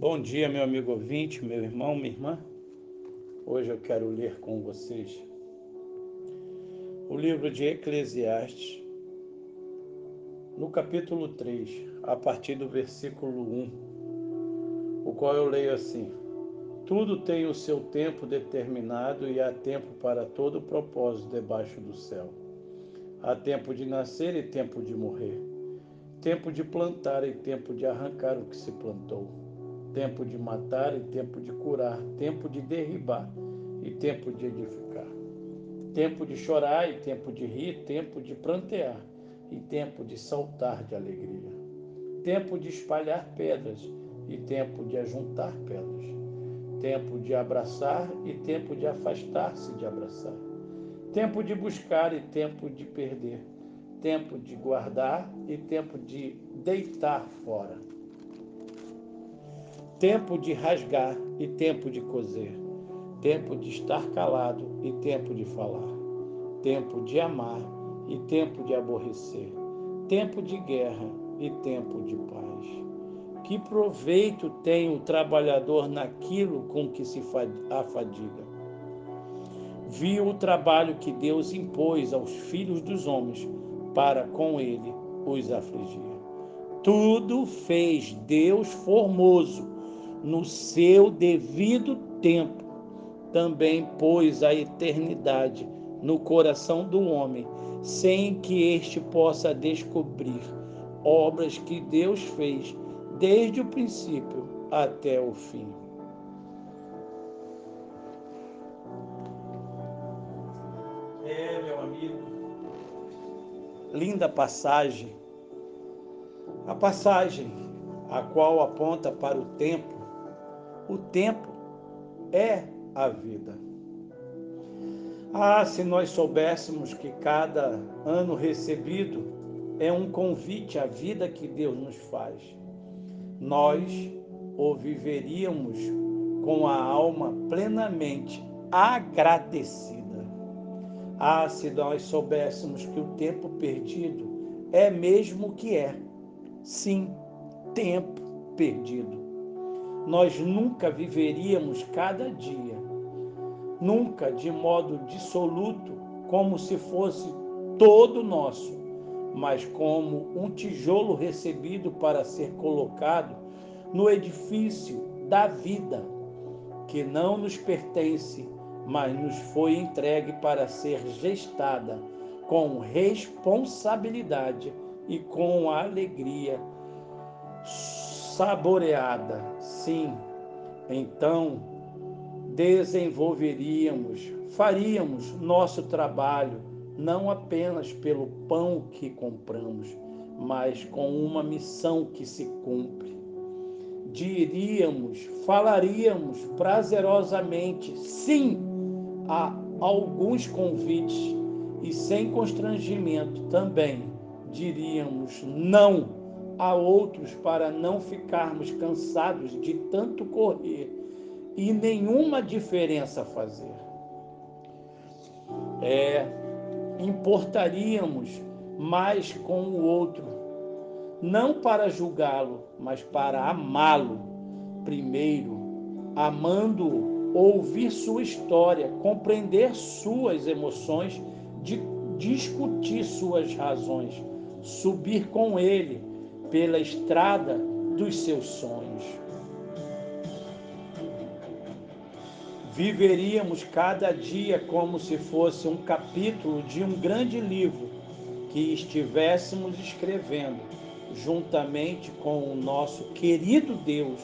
Bom dia, meu amigo ouvinte, meu irmão, minha irmã. Hoje eu quero ler com vocês o livro de Eclesiastes, no capítulo 3, a partir do versículo 1, o qual eu leio assim: Tudo tem o seu tempo determinado e há tempo para todo propósito debaixo do céu. Há tempo de nascer e tempo de morrer, tempo de plantar e tempo de arrancar o que se plantou tempo de matar e tempo de curar, tempo de derribar e tempo de edificar, tempo de chorar e tempo de rir, tempo de prantear e tempo de saltar de alegria, tempo de espalhar pedras e tempo de ajuntar pedras, tempo de abraçar e tempo de afastar-se de abraçar, tempo de buscar e tempo de perder, tempo de guardar e tempo de deitar fora tempo de rasgar e tempo de coser, tempo de estar calado e tempo de falar, tempo de amar e tempo de aborrecer, tempo de guerra e tempo de paz. Que proveito tem o trabalhador naquilo com que se afadiga? Viu o trabalho que Deus impôs aos filhos dos homens para com ele os afligir. Tudo fez Deus formoso no seu devido tempo, também pôs a eternidade no coração do homem, sem que este possa descobrir obras que Deus fez desde o princípio até o fim. É, meu amigo, linda passagem. A passagem a qual aponta para o tempo o tempo é a vida. Ah, se nós soubéssemos que cada ano recebido é um convite à vida que Deus nos faz, nós o viveríamos com a alma plenamente agradecida. Ah, se nós soubéssemos que o tempo perdido é mesmo o que é. Sim, tempo perdido nós nunca viveríamos cada dia, nunca de modo dissoluto, como se fosse todo nosso, mas como um tijolo recebido para ser colocado no edifício da vida, que não nos pertence, mas nos foi entregue para ser gestada com responsabilidade e com alegria saboreada. Sim, então desenvolveríamos, faríamos nosso trabalho não apenas pelo pão que compramos, mas com uma missão que se cumpre. Diríamos, falaríamos prazerosamente sim a alguns convites e sem constrangimento também diríamos não a outros para não ficarmos cansados de tanto correr e nenhuma diferença fazer. É, importaríamos mais com o outro, não para julgá-lo, mas para amá-lo primeiro, amando-o, ouvir sua história, compreender suas emoções, de discutir suas razões, subir com ele pela estrada dos seus sonhos. Viveríamos cada dia como se fosse um capítulo de um grande livro que estivéssemos escrevendo, juntamente com o nosso querido Deus,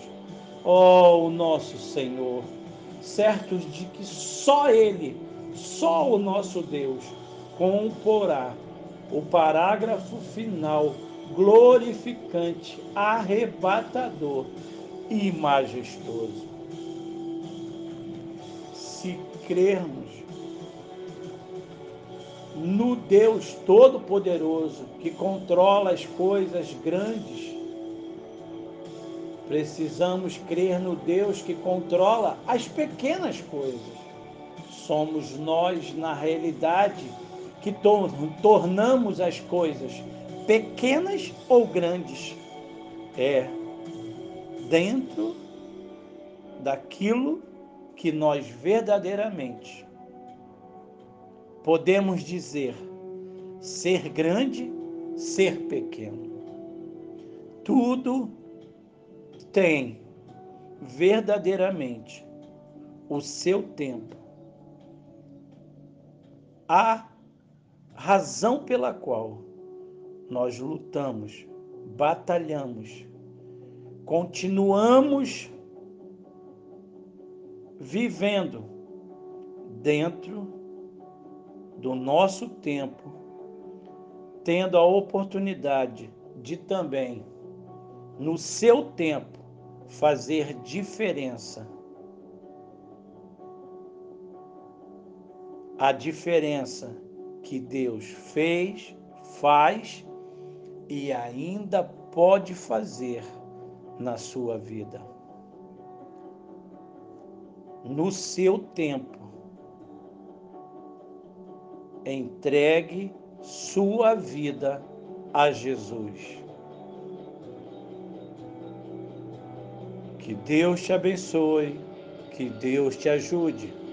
ó oh, o nosso Senhor, certos de que só Ele, só o nosso Deus, comporá o parágrafo final glorificante, arrebatador e majestoso. Se crermos no Deus Todo-Poderoso que controla as coisas grandes, precisamos crer no Deus que controla as pequenas coisas. Somos nós, na realidade, que tornamos as coisas pequenas ou grandes, é dentro daquilo que nós verdadeiramente podemos dizer ser grande, ser pequeno. Tudo tem verdadeiramente o seu tempo. A razão pela qual nós lutamos, batalhamos, continuamos vivendo dentro do nosso tempo, tendo a oportunidade de também, no seu tempo, fazer diferença. A diferença que Deus fez, faz e ainda pode fazer na sua vida. No seu tempo, entregue sua vida a Jesus. Que Deus te abençoe, que Deus te ajude.